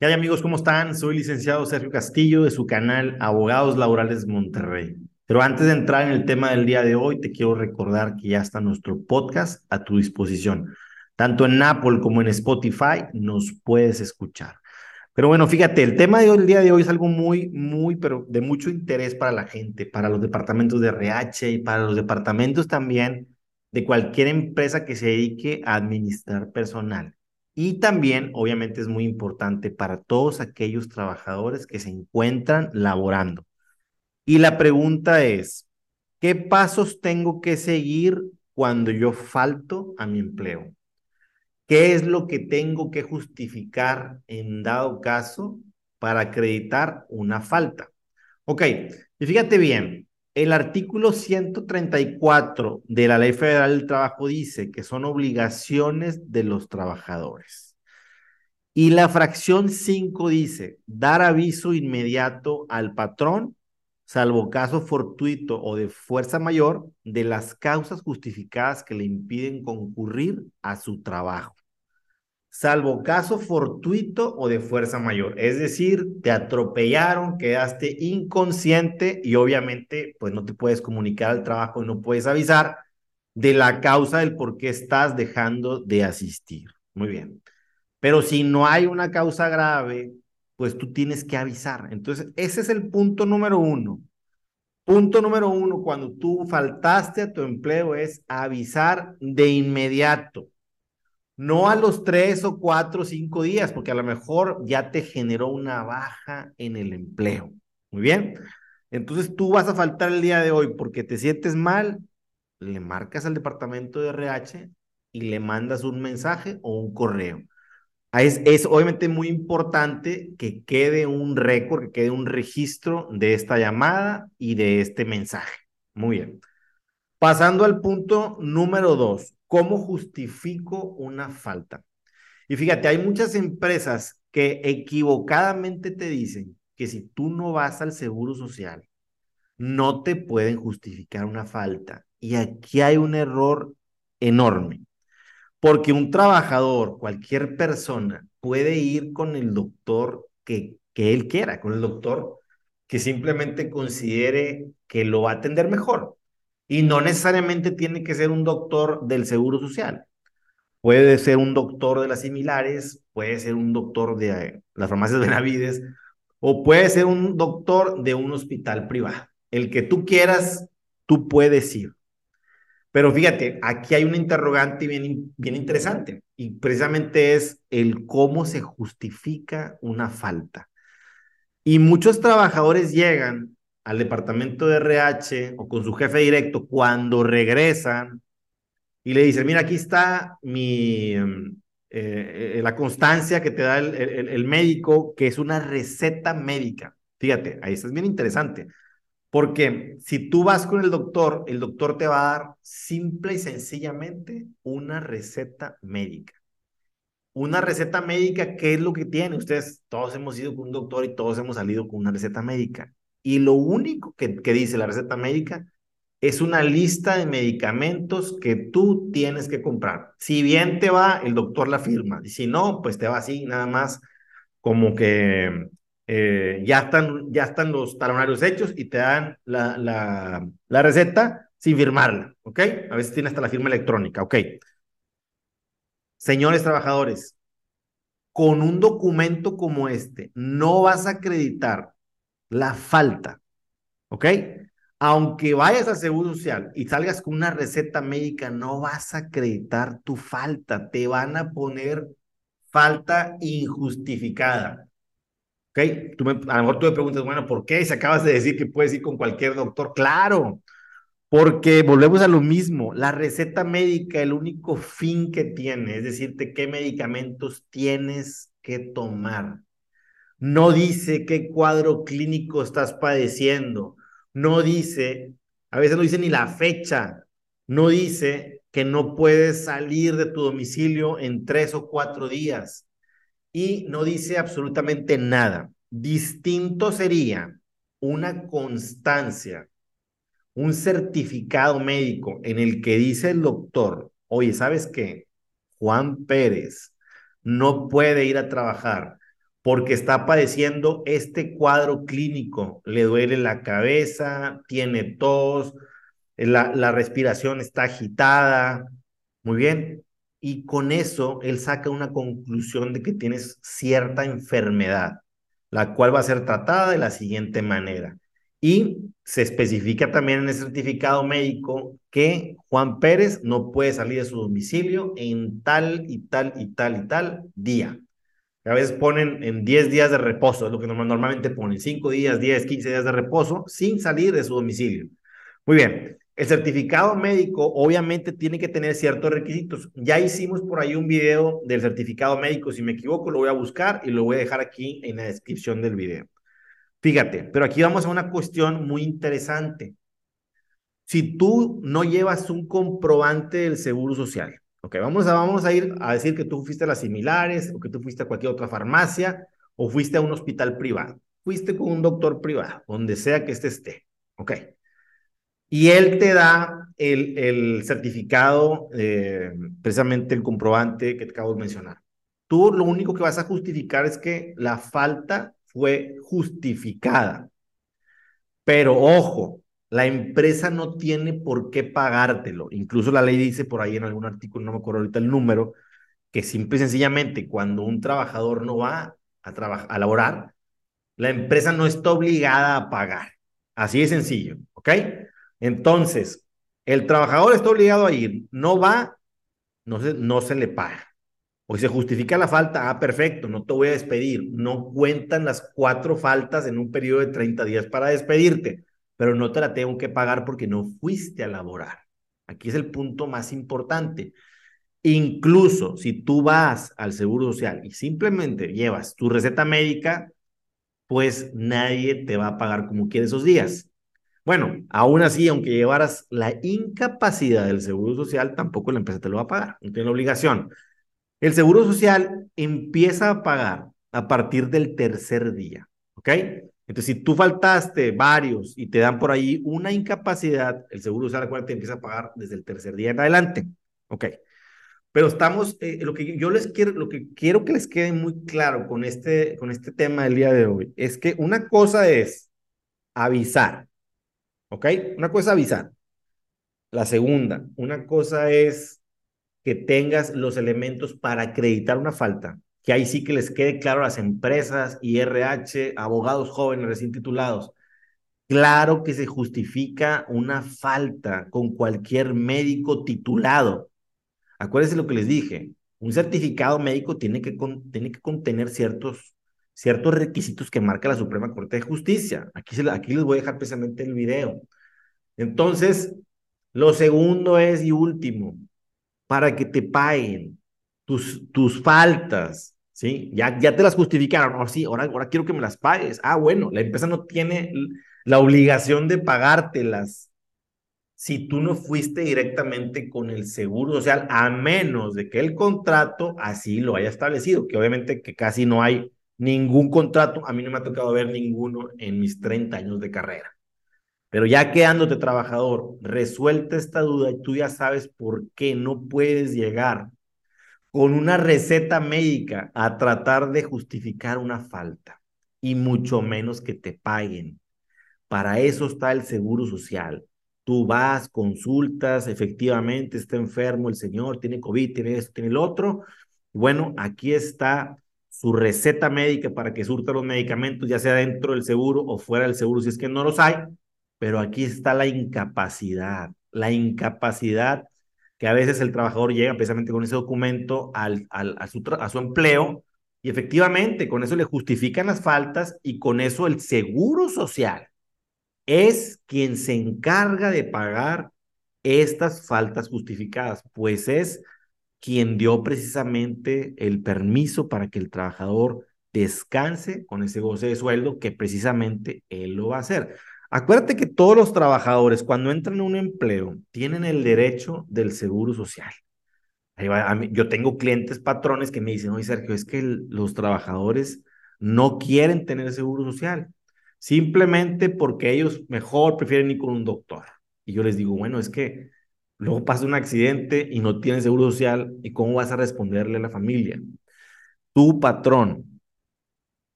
¿Qué hay amigos? ¿Cómo están? Soy licenciado Sergio Castillo de su canal Abogados Laborales Monterrey. Pero antes de entrar en el tema del día de hoy, te quiero recordar que ya está nuestro podcast a tu disposición. Tanto en Apple como en Spotify nos puedes escuchar. Pero bueno, fíjate, el tema del día de hoy es algo muy, muy, pero de mucho interés para la gente, para los departamentos de RH y para los departamentos también de cualquier empresa que se dedique a administrar personal. Y también, obviamente, es muy importante para todos aquellos trabajadores que se encuentran laborando. Y la pregunta es, ¿qué pasos tengo que seguir cuando yo falto a mi empleo? ¿Qué es lo que tengo que justificar en dado caso para acreditar una falta? Ok, y fíjate bien, el artículo 134 de la Ley Federal del Trabajo dice que son obligaciones de los trabajadores. Y la fracción 5 dice, dar aviso inmediato al patrón, salvo caso fortuito o de fuerza mayor, de las causas justificadas que le impiden concurrir a su trabajo salvo caso fortuito o de fuerza mayor. Es decir, te atropellaron, quedaste inconsciente y obviamente pues no te puedes comunicar al trabajo no puedes avisar de la causa del por qué estás dejando de asistir. Muy bien. Pero si no hay una causa grave, pues tú tienes que avisar. Entonces, ese es el punto número uno. Punto número uno, cuando tú faltaste a tu empleo es avisar de inmediato no a los tres o cuatro o cinco días, porque a lo mejor ya te generó una baja en el empleo. Muy bien. Entonces tú vas a faltar el día de hoy porque te sientes mal, le marcas al departamento de RH y le mandas un mensaje o un correo. Es, obviamente muy importante que quede un récord, que quede un registro de esta llamada y de este mensaje. Muy bien. Pasando al punto número dos, ¿Cómo justifico una falta? Y fíjate, hay muchas empresas que equivocadamente te dicen que si tú no vas al seguro social, no te pueden justificar una falta. Y aquí hay un error enorme, porque un trabajador, cualquier persona, puede ir con el doctor que, que él quiera, con el doctor que simplemente considere que lo va a atender mejor. Y no necesariamente tiene que ser un doctor del Seguro Social. Puede ser un doctor de las similares, puede ser un doctor de eh, las farmacias Benavides, o puede ser un doctor de un hospital privado. El que tú quieras, tú puedes ir. Pero fíjate, aquí hay una interrogante bien, bien interesante y precisamente es el cómo se justifica una falta. Y muchos trabajadores llegan al departamento de RH o con su jefe directo cuando regresan y le dicen, mira, aquí está mi, em, eh, eh, la constancia que te da el, el, médico, que es una receta médica. Fíjate, ahí es bien interesante, porque si tú vas con el doctor, el doctor te va a dar simple y sencillamente una receta médica. Una receta médica, ¿qué es lo que tiene? Ustedes, todos hemos ido con un doctor y todos hemos salido con una receta médica. Y lo único que, dice la receta médica es una lista de medicamentos que tú tienes que comprar. Si bien te va, el doctor la firma. Y si no, pues te va así, nada más como que eh, ya, están, ya están los talonarios hechos y te dan la, la, la receta sin firmarla, ¿ok? A veces tiene hasta la firma electrónica, ¿ok? Señores trabajadores, con un documento como este, no vas a acreditar la falta, ¿ok? Aunque vayas al Seguro Social y salgas con una receta médica, no vas a acreditar tu falta, te van a poner falta injustificada. ¿Ok? Tú a lo mejor tú me preguntas, bueno, ¿por qué? Si acabas de decir que puedes ir con cualquier doctor. Claro, porque volvemos a lo mismo. La receta médica, el único fin que tiene es decirte qué medicamentos tienes que tomar. No dice qué cuadro clínico estás padeciendo. No dice, a veces no dice ni la fecha. No dice que no puedes salir de tu domicilio en tres o cuatro días. Y no dice absolutamente nada. Distinto sería una constancia, un certificado médico en el que dice el doctor, oye, ¿sabes qué? Juan Pérez no puede ir a trabajar porque está padeciendo este cuadro clínico. Le duele la cabeza, tiene tos, la, respiración está agitada. Muy bien. Y con eso él saca una conclusión de que tienes cierta enfermedad, la cual va a ser tratada de la siguiente manera. Y se especifica también en el certificado médico que Juan Pérez no puede salir de su domicilio en tal y tal y tal y tal día. A veces ponen en 10 días de reposo, es lo que normalmente ponen, 5 días, 10, 15 días de reposo sin salir de su domicilio. Muy bien, el certificado médico obviamente tiene que tener ciertos requisitos. Ya hicimos por ahí un video del certificado médico, si me equivoco lo voy a buscar y lo voy a dejar aquí en la descripción del video. Fíjate, pero aquí vamos a una cuestión muy interesante. Si tú no llevas un comprobante del seguro social, ok, vamos a, vamos a ir a decir que tú fuiste a las similares o que tú fuiste a cualquier otra farmacia o fuiste a un hospital privado, fuiste con un doctor privado, donde sea que este esté, ok. Y él te da el, el certificado, eh, precisamente el comprobante que te acabo de mencionar. Tú lo único que vas a justificar es que la falta fue justificada. Pero ojo, la empresa no tiene por qué pagártelo. Incluso la ley dice por ahí en algún artículo, no me acuerdo ahorita el número, que simple y sencillamente cuando un trabajador no va a, a laborar, la empresa no está obligada a pagar. Así de sencillo, ¿ok? Entonces, el trabajador está obligado a ir, no va, no se, no se le paga. O se justifica la falta, ah, perfecto, no te voy a despedir. No cuentan las cuatro faltas en un periodo de 30 días para despedirte, pero no te la tengo que pagar porque no fuiste a laborar. Aquí es el punto más importante. Incluso si tú vas al Seguro Social y simplemente llevas tu receta médica, pues nadie te va a pagar como quiere esos días. Bueno, aún así, aunque llevaras la incapacidad del Seguro Social, tampoco la empresa te lo va a pagar, no tiene obligación. El Seguro Social empieza a pagar a partir del tercer día, ¿ok? Entonces, si tú faltaste varios y te dan por ahí una incapacidad, el Seguro Social, acuérdate, empieza a pagar desde el tercer día en adelante, ¿ok? Pero estamos, eh, lo que yo les quiero, lo que quiero que les quede muy claro con este, con este tema del día de hoy, es que una cosa es avisar, ¿ok? Una cosa es avisar. La segunda, una cosa es que tengas los elementos para acreditar una falta, que ahí sí que les quede claro a las empresas, IRH, abogados jóvenes recién titulados. Claro que se justifica una falta con cualquier médico titulado. Acuérdense lo que les dije, un certificado médico tiene que, tiene que contener ciertos, ciertos requisitos que marca la Suprema Corte de Justicia. Aquí, se, aquí les voy a dejar precisamente el video. Entonces, lo segundo es y último, para que te paguen tus, tus faltas, ¿sí? Ya, ya te las justificaron, ahora sí, ahora, ahora quiero que me las pagues. Ah, bueno, la empresa no tiene la obligación de pagártelas si tú no fuiste directamente con el seguro social, a menos de que el contrato así lo haya establecido, que obviamente que casi no hay ningún contrato, a mí no me ha tocado ver ninguno en mis 30 años de carrera. Pero ya quedándote trabajador, resuelta esta duda y tú ya sabes por qué no puedes llegar con una receta médica a tratar de justificar una falta y mucho menos que te paguen. Para eso está el seguro social. Tú vas, consultas, efectivamente está enfermo el señor, tiene COVID, tiene esto, tiene el otro. Bueno, aquí está su receta médica para que surta los medicamentos, ya sea dentro del seguro o fuera del seguro, si es que no los hay pero aquí está la incapacidad, la incapacidad que a veces el trabajador llega precisamente con ese documento al, al, a, su, a su empleo y efectivamente con eso le justifican las faltas y con eso el seguro social es quien se encarga de pagar estas faltas justificadas, pues es quien dio precisamente el permiso para que el trabajador descanse con ese goce de sueldo que precisamente él lo va a hacer. Acuérdate que todos los trabajadores cuando entran a un empleo tienen el derecho del seguro social. yo tengo clientes patrones que me dicen, oye Sergio, es que los trabajadores no quieren tener seguro social, simplemente porque ellos mejor prefieren ir con un doctor. Y yo les digo, bueno, es que luego pasa un accidente y no tienes seguro social, ¿y cómo vas a responderle a la familia? Tu patrón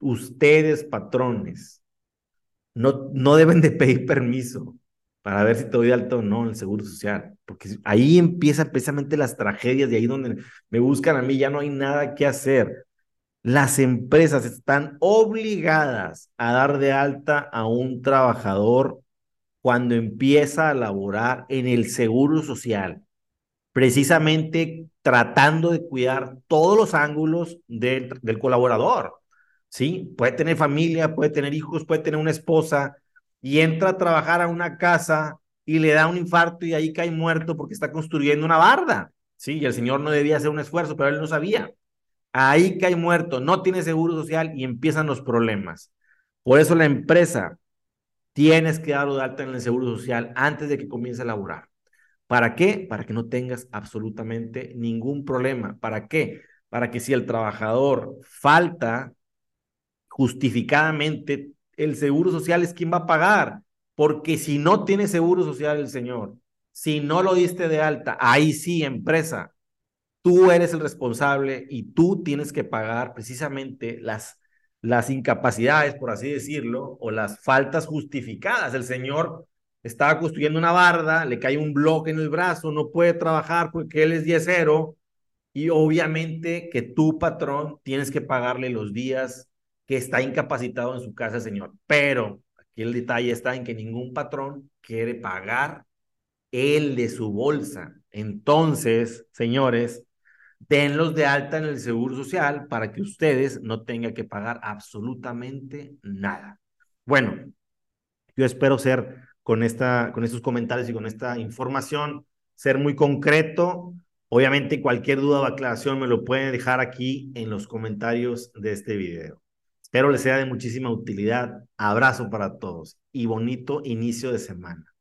ustedes, patrones, no, no deben de pedir permiso para ver si te doy alto o no en el Seguro Social, porque ahí empiezan precisamente las tragedias y ahí donde me buscan a mí ya no hay nada que hacer. Las empresas están obligadas a dar de alta a un trabajador cuando empieza a laborar en el Seguro Social, precisamente tratando de cuidar todos los ángulos del, del colaborador. ¿Sí? Puede tener familia, puede tener hijos, puede tener una esposa, y entra a trabajar a una casa y le da un infarto y ahí cae muerto porque está construyendo una barda. Sí, y el señor no debía hacer un esfuerzo, pero él no sabía. Ahí cae muerto, no tiene seguro social y empiezan los problemas. Por eso la empresa tienes que darlo de alta en el seguro social antes de que comience a laborar. ¿Para qué? Para que no tengas absolutamente ningún problema. ¿Para qué? Para que si el trabajador falta justificadamente el seguro social es quien va a pagar, porque si no tiene seguro social el señor, si no lo diste de alta, ahí sí, empresa, tú eres el responsable y tú tienes que pagar precisamente las, las incapacidades, por así decirlo, o las faltas justificadas. El señor estaba construyendo una barda, le cae un bloque en el brazo, no puede trabajar porque él es diezero y obviamente que tu patrón tienes que pagarle los días que está incapacitado en su casa, señor. Pero aquí el detalle está en que ningún patrón quiere pagar el de su bolsa. Entonces, señores, denlos de alta en el Seguro Social para que ustedes no tengan que pagar absolutamente nada. Bueno, yo espero ser con, esta, con estos comentarios y con esta información, ser muy concreto. Obviamente, cualquier duda o aclaración me lo pueden dejar aquí en los comentarios de este video. Espero les sea de muchísima utilidad. Abrazo para todos y bonito inicio de semana.